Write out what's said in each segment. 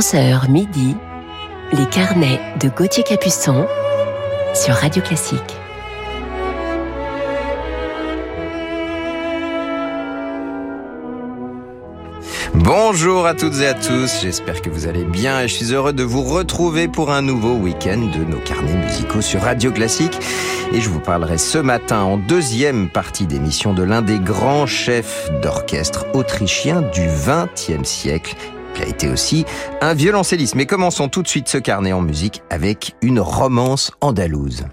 11h midi, les carnets de Gauthier Capuçon sur Radio Classique. Bonjour à toutes et à tous, j'espère que vous allez bien et je suis heureux de vous retrouver pour un nouveau week-end de nos carnets musicaux sur Radio Classique. Et je vous parlerai ce matin en deuxième partie d'émission de l'un des grands chefs d'orchestre autrichiens du XXe siècle qui a été aussi un violoncelliste. Mais commençons tout de suite ce carnet en musique avec une romance andalouse.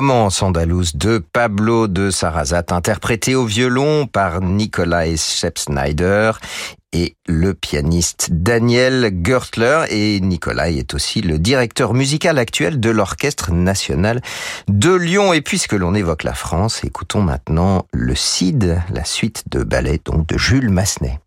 Romance andalouse de Pablo de Sarrazat, interprétée au violon par Nikolai Schepp-Snyder et le pianiste Daniel Gertler. Et Nikolai est aussi le directeur musical actuel de l'Orchestre national de Lyon. Et puisque l'on évoque la France, écoutons maintenant le Cid, la suite de ballet donc de Jules Massenet.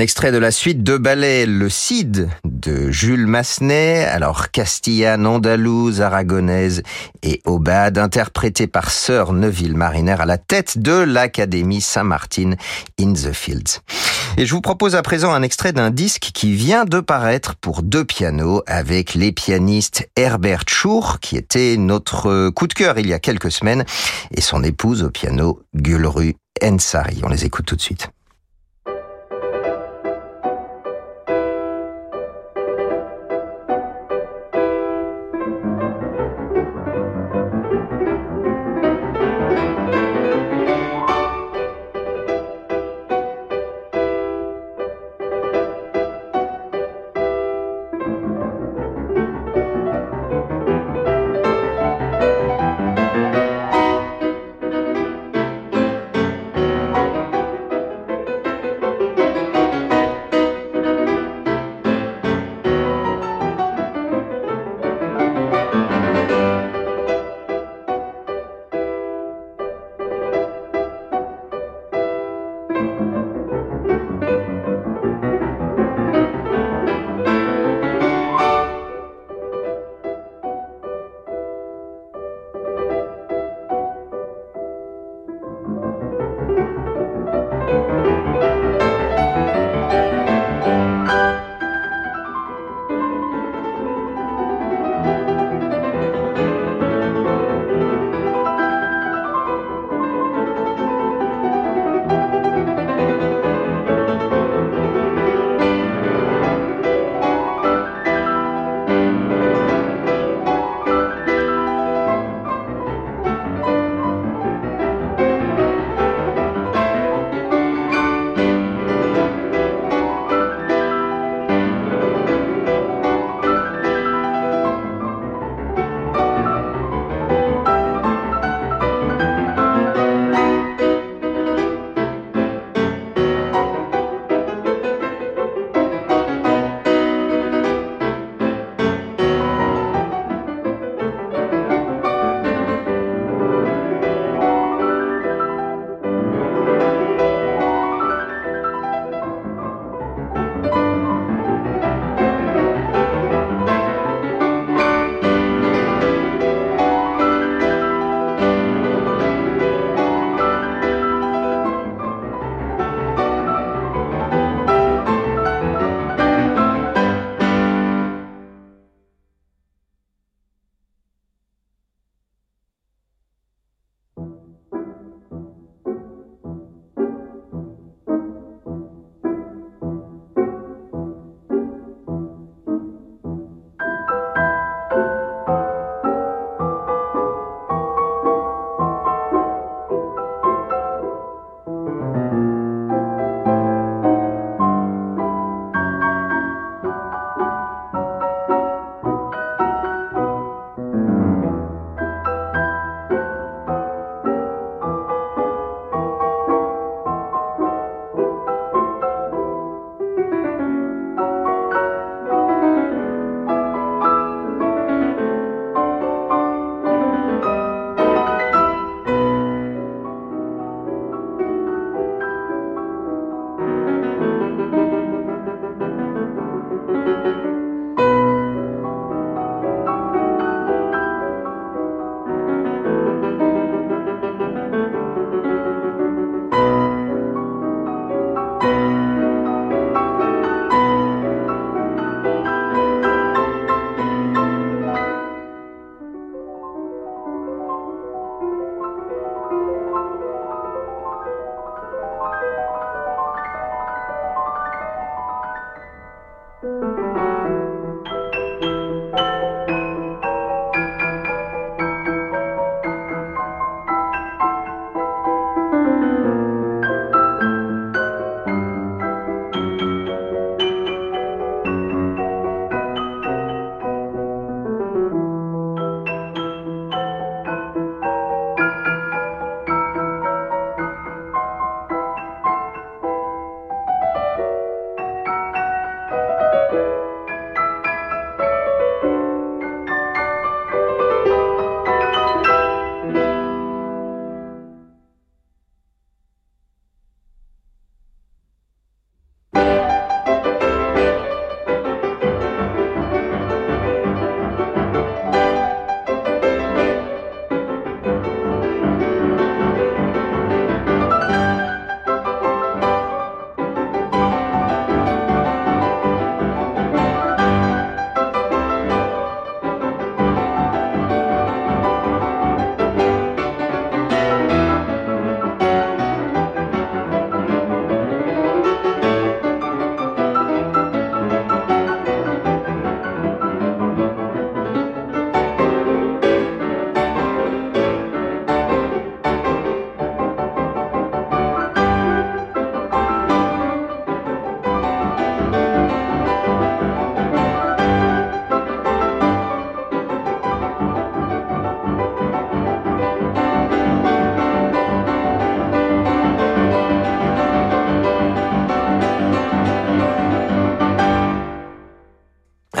Un extrait de la suite de ballet Le Cid de Jules Massenet, alors castillane, andalouse, aragonaise et aubade, interprété par Sir Neville Mariner à la tête de l'Académie Saint-Martin in the Fields. Et je vous propose à présent un extrait d'un disque qui vient de paraître pour deux pianos avec les pianistes Herbert Schur, qui était notre coup de cœur il y a quelques semaines, et son épouse au piano Gulru Ensari. On les écoute tout de suite.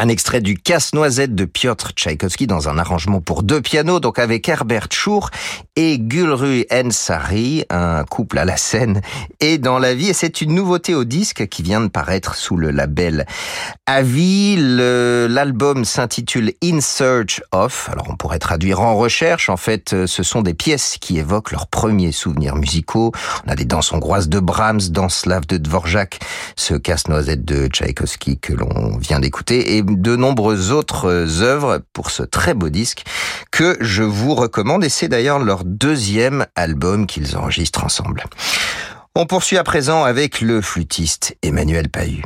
Un extrait du Casse-Noisette de Piotr Tchaïkovski dans un arrangement pour deux pianos, donc avec Herbert Schur et Gulru Ensari, un couple à la scène et dans la vie. Et c'est une nouveauté au disque qui vient de paraître sous le label Avi. L'album s'intitule In Search of. Alors on pourrait traduire en recherche. En fait, ce sont des pièces qui évoquent leurs premiers souvenirs musicaux. On a des danses hongroises de Brahms, dans Slav de Dvorak, ce Casse-Noisette de Tchaïkovski que l'on vient d'écouter de nombreuses autres œuvres pour ce très beau disque que je vous recommande et c'est d'ailleurs leur deuxième album qu'ils enregistrent ensemble. On poursuit à présent avec le flûtiste Emmanuel Pahut.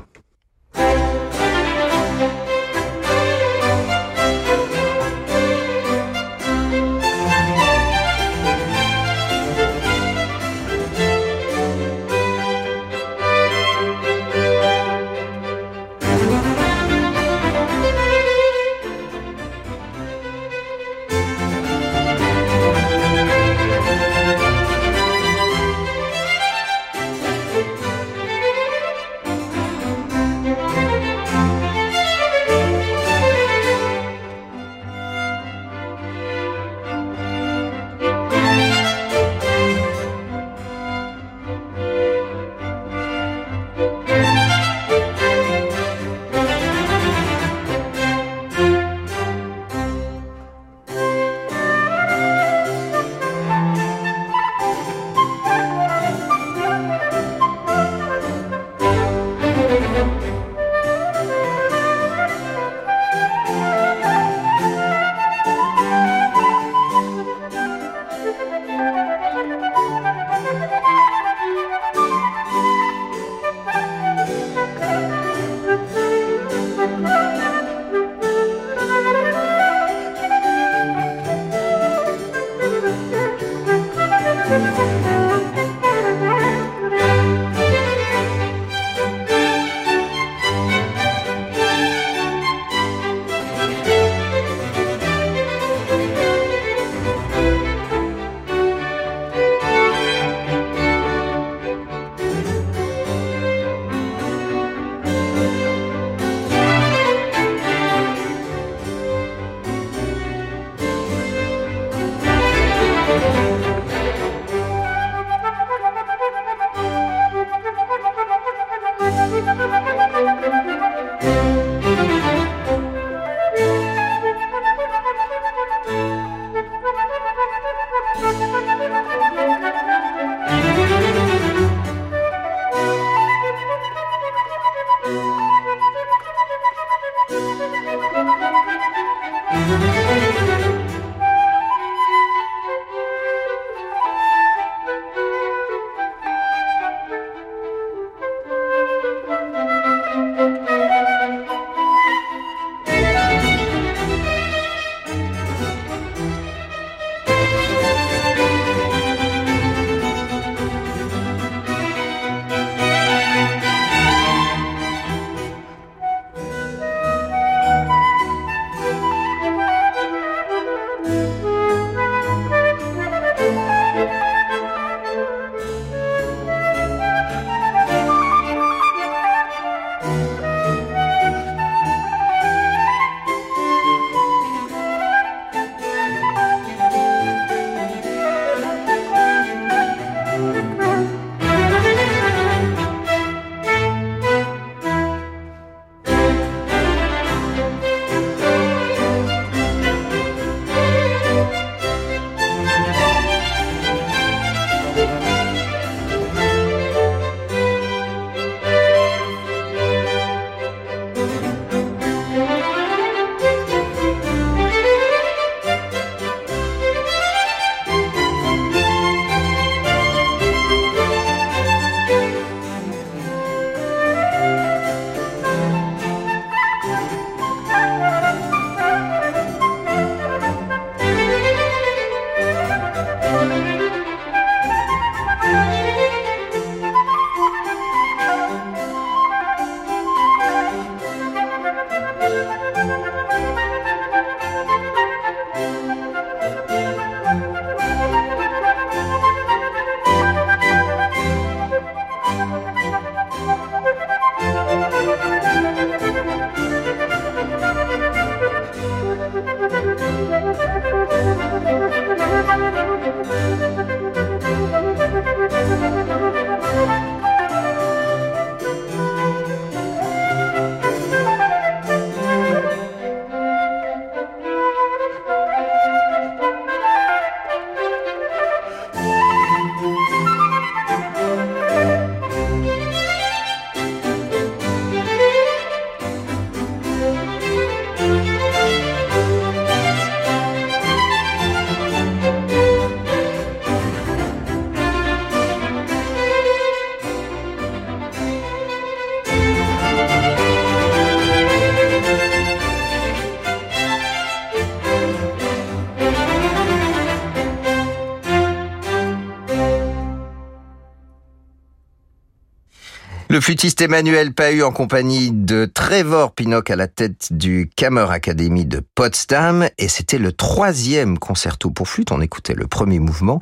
Flûtiste Emmanuel Pahu en compagnie de Trevor Pinnock à la tête du Kammer Academy de Potsdam et c'était le troisième concerto pour flûte. On écoutait le premier mouvement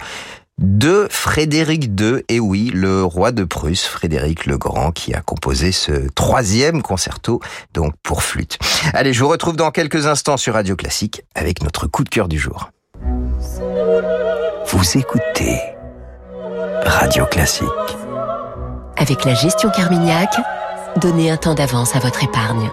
de Frédéric II, et oui, le roi de Prusse, Frédéric le Grand, qui a composé ce troisième concerto, donc pour flûte. Allez, je vous retrouve dans quelques instants sur Radio Classique avec notre coup de cœur du jour. Vous écoutez Radio Classique. Avec la gestion Carmignac, donnez un temps d'avance à votre épargne.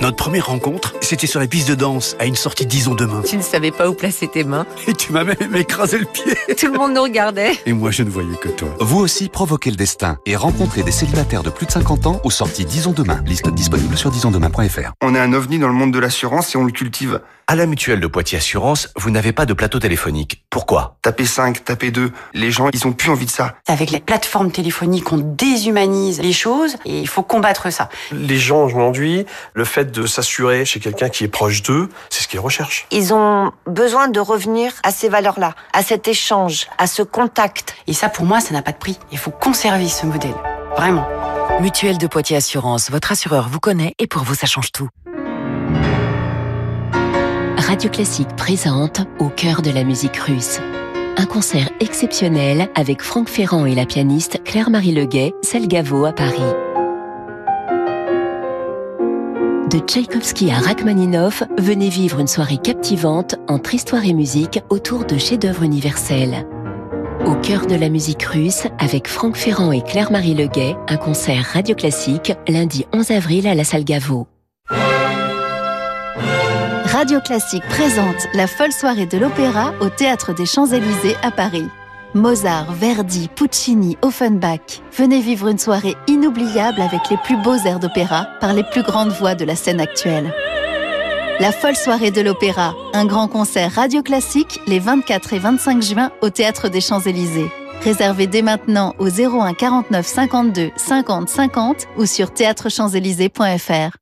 Notre première rencontre, c'était sur la piste de danse, à une sortie Disons demain. Tu ne savais pas où placer tes mains. Et tu m'as même écrasé le pied. Tout le monde nous regardait. Et moi, je ne voyais que toi. Vous aussi, provoquez le destin et rencontrez des célibataires de plus de 50 ans aux sorties Disons demain. Liste disponible sur disonsdemain.fr. On est un ovni dans le monde de l'assurance et on le cultive. À la mutuelle de Poitiers Assurance, vous n'avez pas de plateau téléphonique. Pourquoi? Tapez 5, tapez 2. Les gens, ils ont plus envie de ça. Avec les plateformes téléphoniques, on déshumanise les choses et il faut combattre ça. Les gens, je m'enduis. Le fait de s'assurer chez quelqu'un qui est proche d'eux, c'est ce qu'ils recherchent. Ils ont besoin de revenir à ces valeurs-là, à cet échange, à ce contact. Et ça, pour moi, ça n'a pas de prix. Il faut conserver ce modèle. Vraiment. Mutuelle de Poitiers Assurance, votre assureur vous connaît et pour vous, ça change tout. Radio Classique présente Au cœur de la musique russe. Un concert exceptionnel avec Franck Ferrand et la pianiste Claire-Marie Leguet, Selgavo à Paris. De Tchaïkovski à Rachmaninoff, venez vivre une soirée captivante entre histoire et musique autour de chefs-d'œuvre universels. Au cœur de la musique russe, avec Franck Ferrand et Claire-Marie Leguet, un concert radio classique lundi 11 avril à la salle Gaveau. Radio Classique présente la folle soirée de l'opéra au Théâtre des Champs-Élysées à Paris. Mozart, Verdi, Puccini, Offenbach. Venez vivre une soirée inoubliable avec les plus beaux airs d'opéra par les plus grandes voix de la scène actuelle. La folle soirée de l'opéra, un grand concert radio classique les 24 et 25 juin au Théâtre des Champs-Élysées. Réservez dès maintenant au 01 49 52 50 50 ou sur théâtrechamps-élysées.fr.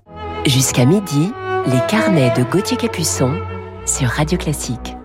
Jusqu'à midi, les carnets de Gauthier Capuçon sur Radio Classique.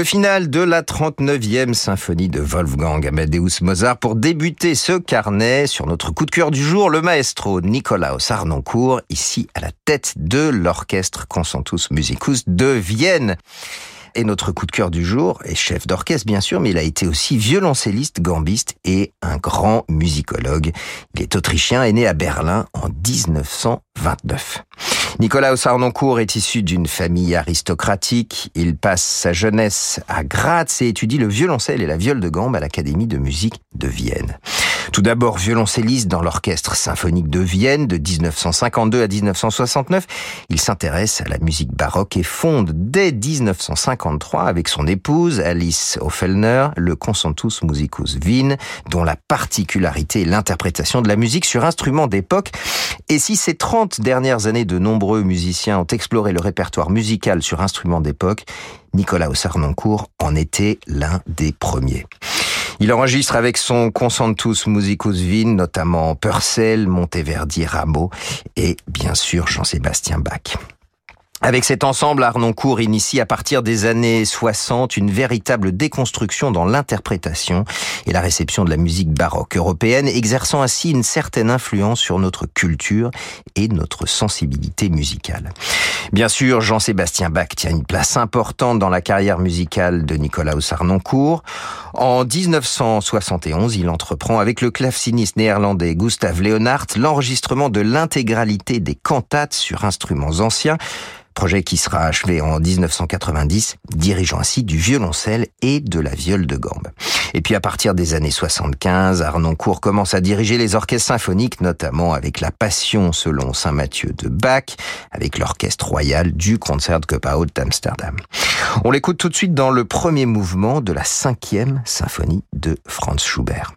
Le final de la 39e symphonie de Wolfgang Amadeus Mozart pour débuter ce carnet sur notre coup de cœur du jour, le maestro Nicolaus Arnoncourt, ici à la tête de l'orchestre Concentus Musicus de Vienne. Et notre coup de cœur du jour est chef d'orchestre, bien sûr, mais il a été aussi violoncelliste, gambiste et un grand musicologue. Il est autrichien et né à Berlin en 1929. Nicolas Sarnoncourt est issu d'une famille aristocratique. Il passe sa jeunesse à Graz et étudie le violoncelle et la viole de gambe à l'Académie de musique de Vienne. Tout d'abord violoncelliste dans l'orchestre symphonique de Vienne de 1952 à 1969, il s'intéresse à la musique baroque et fonde dès 1953 avec son épouse Alice Offellner le Concentus Musicus Wien, dont la particularité est l'interprétation de la musique sur instruments d'époque. Et si ces 30 dernières années de nombreux musiciens ont exploré le répertoire musical sur instruments d'époque, Nicolas Sarnoncourt en était l'un des premiers. Il enregistre avec son Concentus Musicus Wien, notamment Purcell, Monteverdi, Rameau et bien sûr Jean-Sébastien Bach. Avec cet ensemble, Arnoncourt initie à partir des années 60 une véritable déconstruction dans l'interprétation et la réception de la musique baroque européenne, exerçant ainsi une certaine influence sur notre culture et notre sensibilité musicale. Bien sûr, Jean-Sébastien Bach tient une place importante dans la carrière musicale de Nicolas Arnoncourt. En 1971, il entreprend avec le claveciniste néerlandais Gustav Leonhardt l'enregistrement de l'intégralité des cantates sur instruments anciens, projet qui sera achevé en 1990, dirigeant ainsi du violoncelle et de la viole de gambe. Et puis à partir des années 75, Arnoncourt commence à diriger les orchestres symphoniques, notamment avec la Passion selon Saint Matthieu de Bach, avec l'orchestre royal du Concertgebouw d'Amsterdam. On l'écoute tout de suite dans le premier mouvement de la cinquième symphonie de Franz Schubert.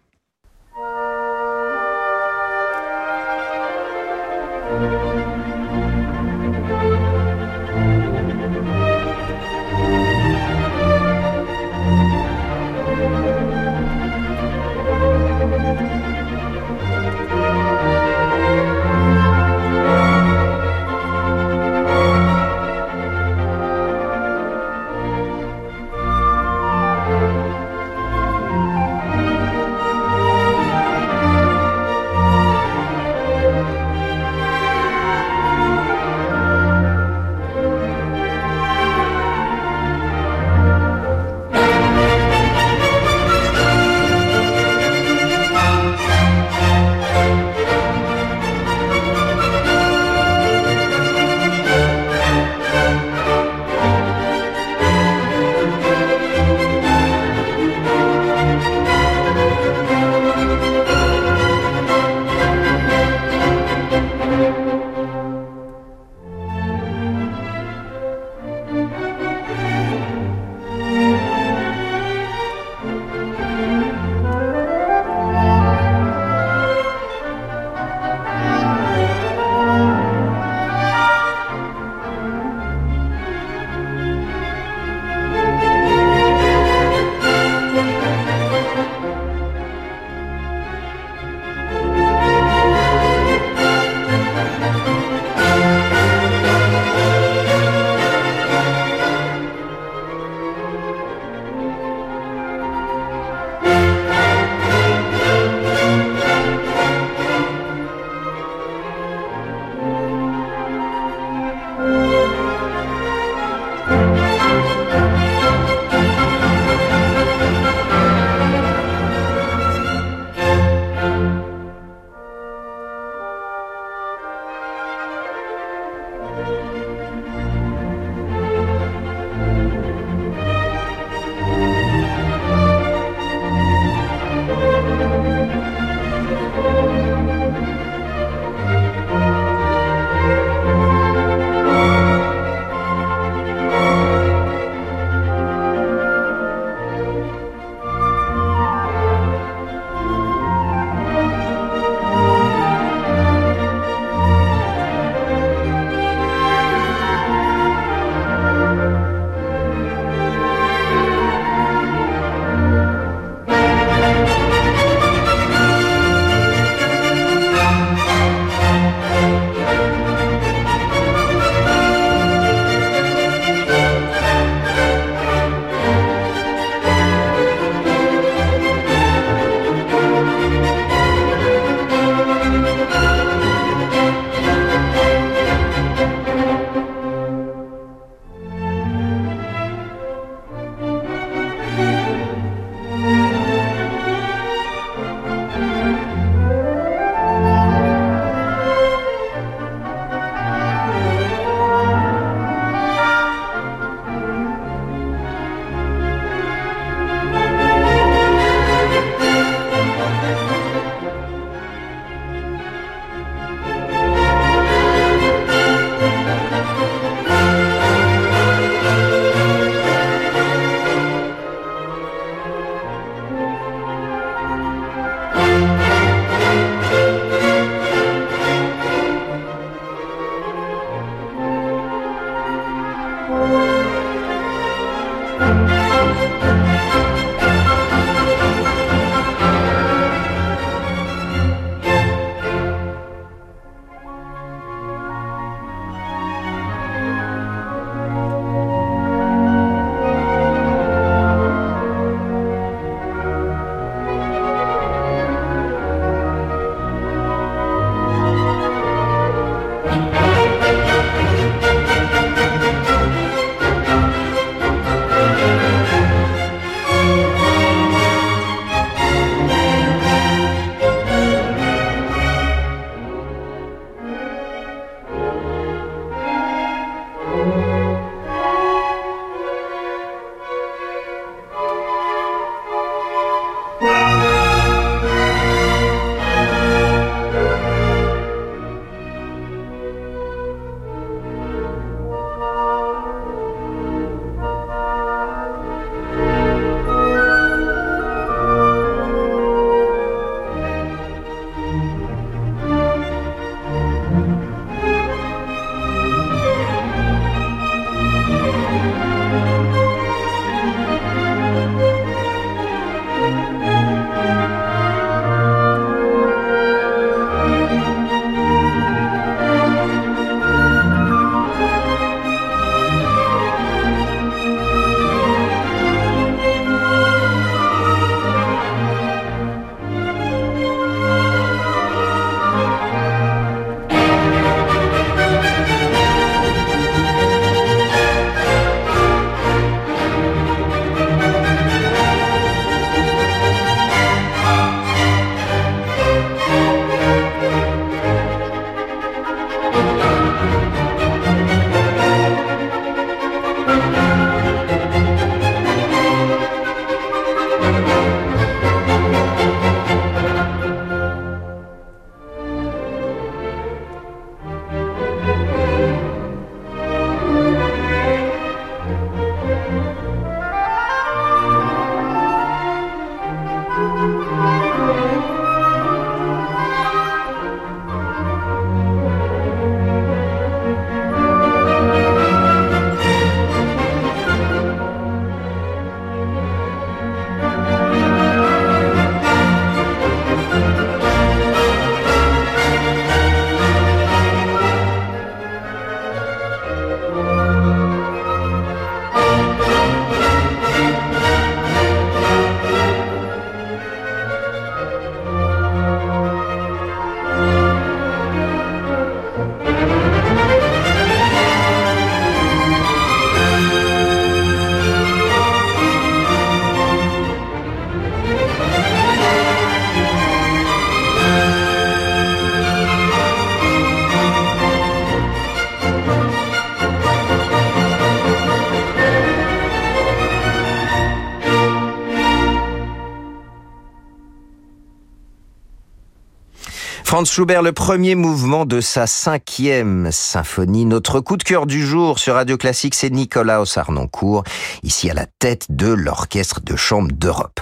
Franz Schubert, le premier mouvement de sa cinquième symphonie. Notre coup de cœur du jour sur Radio Classique, c'est Nicolas Sarnoncourt, ici à la tête de l'Orchestre de Chambre d'Europe.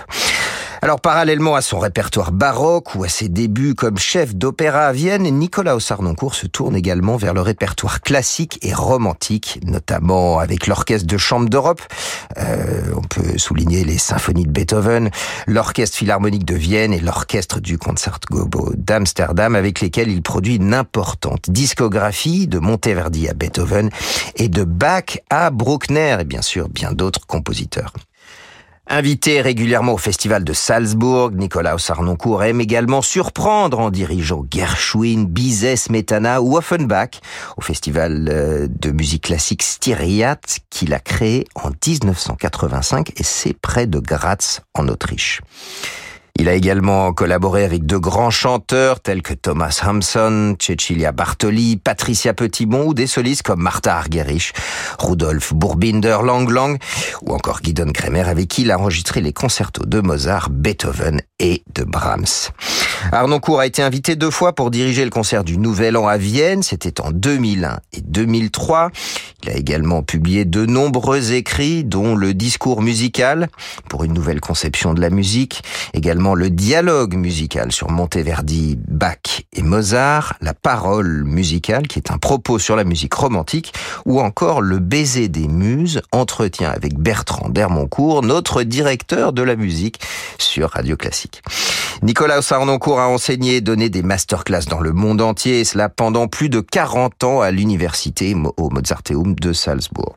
Alors parallèlement à son répertoire baroque ou à ses débuts comme chef d'opéra à Vienne, Nicolas Sarnoncourt se tourne également vers le répertoire classique et romantique, notamment avec l'orchestre de chambre d'Europe. Euh, on peut souligner les symphonies de Beethoven, l'orchestre philharmonique de Vienne et l'orchestre du Concertgebouw d'Amsterdam, avec lesquels il produit une importante discographie de Monteverdi à Beethoven et de Bach à Bruckner et bien sûr bien d'autres compositeurs. Invité régulièrement au festival de Salzbourg, Nicolas Sarnoncourt aime également surprendre en dirigeant Gershwin, Bizet, Smetana ou Offenbach au festival euh, de musique classique Styriat qu'il a créé en 1985 et c'est près de Graz en Autriche. Il a également collaboré avec de grands chanteurs tels que Thomas Hampson, Cecilia Bartoli, Patricia Petitbon ou des solistes comme Martha Argerich, Rudolf Burbinder Lang Lang ou encore Guidon Kremer avec qui il a enregistré les concertos de Mozart, Beethoven et de Brahms. Arnoncourt a été invité deux fois pour diriger le concert du Nouvel An à Vienne, c'était en 2001 et 2003. Il a également publié de nombreux écrits, dont le discours musical pour une nouvelle conception de la musique, le dialogue musical sur Monteverdi, Bach et Mozart, la parole musicale qui est un propos sur la musique romantique, ou encore le baiser des muses, entretien avec Bertrand Dermoncourt, notre directeur de la musique sur Radio Classique. Nicolas Sarnoncourt a enseigné et donné des masterclass dans le monde entier, et cela pendant plus de 40 ans à l'université au Mozarteum de Salzbourg.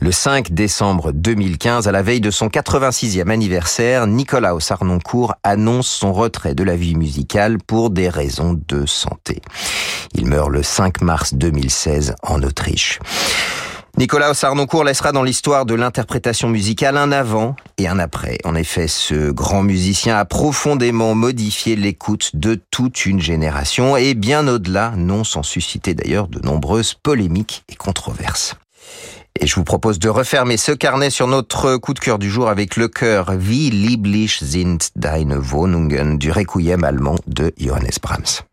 Le 5 décembre 2015, à la veille de son 86e anniversaire, Nicolas Sarnoncourt annonce son retrait de la vie musicale pour des raisons de santé. Il meurt le 5 mars 2016 en Autriche. Nicolas Sarnoncourt laissera dans l'histoire de l'interprétation musicale un avant et un après. En effet, ce grand musicien a profondément modifié l'écoute de toute une génération et bien au-delà, non sans susciter d'ailleurs de nombreuses polémiques et controverses. Et je vous propose de refermer ce carnet sur notre coup de cœur du jour avec le chœur Wie lieblich sind deine Wohnungen du Requiem allemand de Johannes Brahms.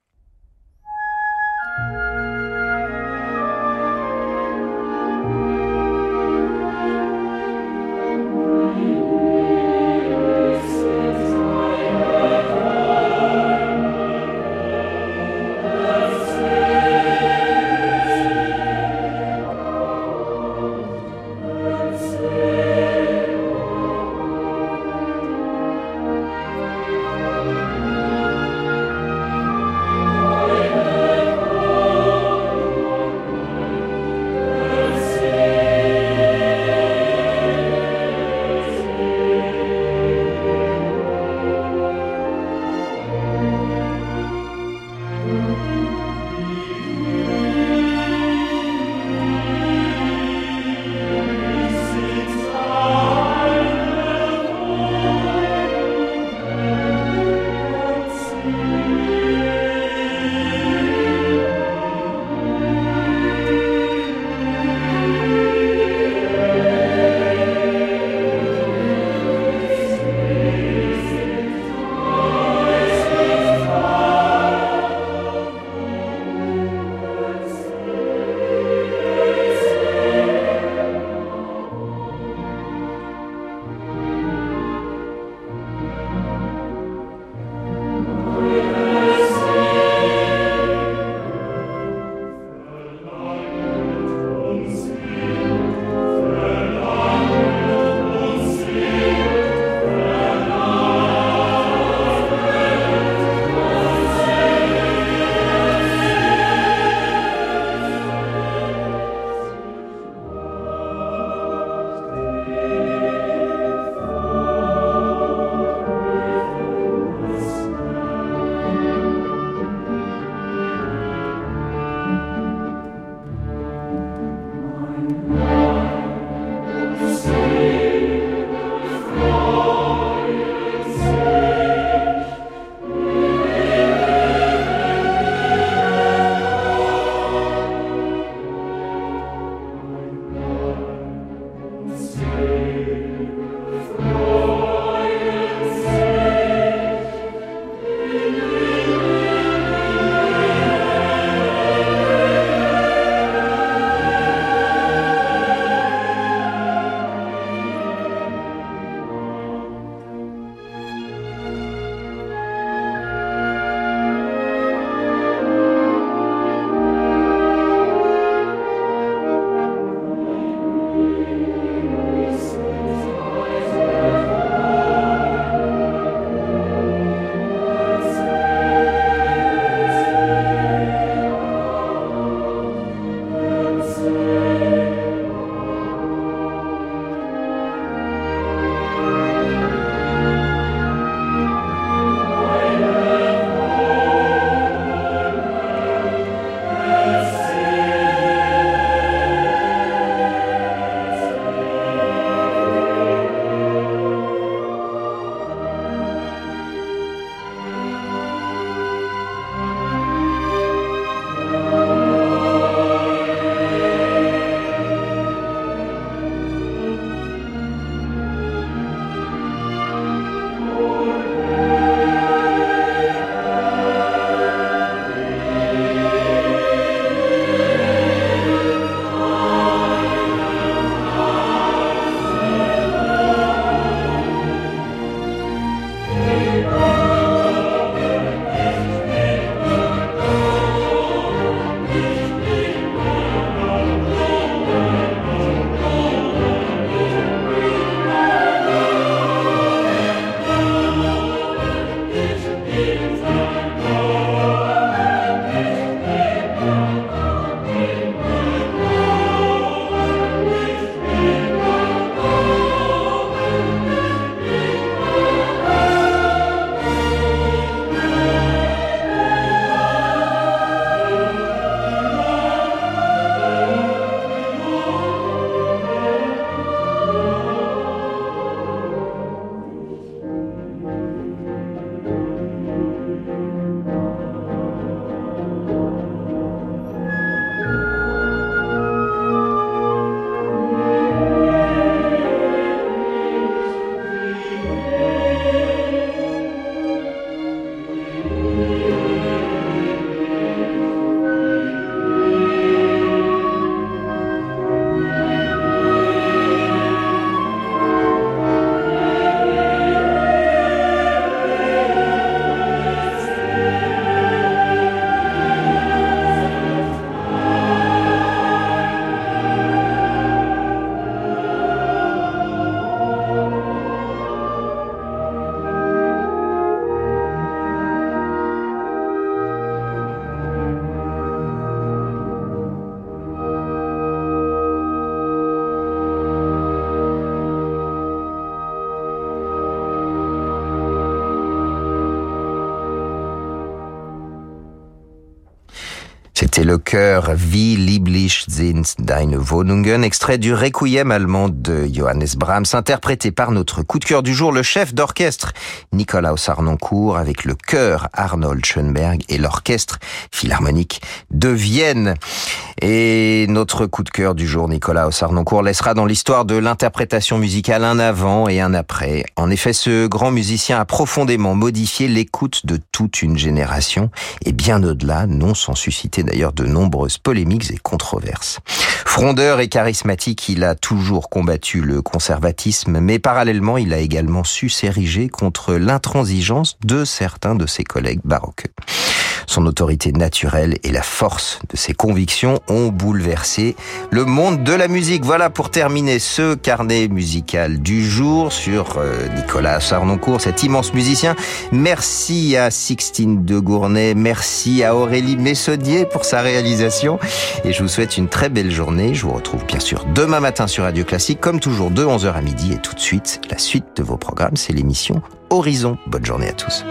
Le chœur Wie lieblich sind deine Wohnungen, extrait du Requiem allemand de Johannes Brahms, interprété par notre coup de cœur du jour, le chef d'orchestre Nicolas Sarnoncourt, avec le chœur Arnold Schoenberg et l'orchestre philharmonique de Vienne. Et notre coup de cœur du jour, Nicolas Sarnoncourt, laissera dans l'histoire de l'interprétation musicale un avant et un après. En effet, ce grand musicien a profondément modifié l'écoute de toute une génération et bien au-delà, non sans susciter d'ailleurs de nombreuses polémiques et controverses. Frondeur et charismatique, il a toujours combattu le conservatisme, mais parallèlement, il a également su s'ériger contre l'intransigeance de certains de ses collègues baroques. Son autorité naturelle et la force de ses convictions ont bouleversé le monde de la musique. Voilà pour terminer ce carnet musical du jour sur euh, Nicolas Sarnoncourt, cet immense musicien. Merci à Sixtine de Gournay, merci à Aurélie Messodier pour sa réalisation et je vous souhaite une très belle journée. Je vous retrouve bien sûr demain matin sur Radio Classique, comme toujours de 11h à midi et tout de suite, la suite de vos programmes, c'est l'émission Horizon. Bonne journée à tous.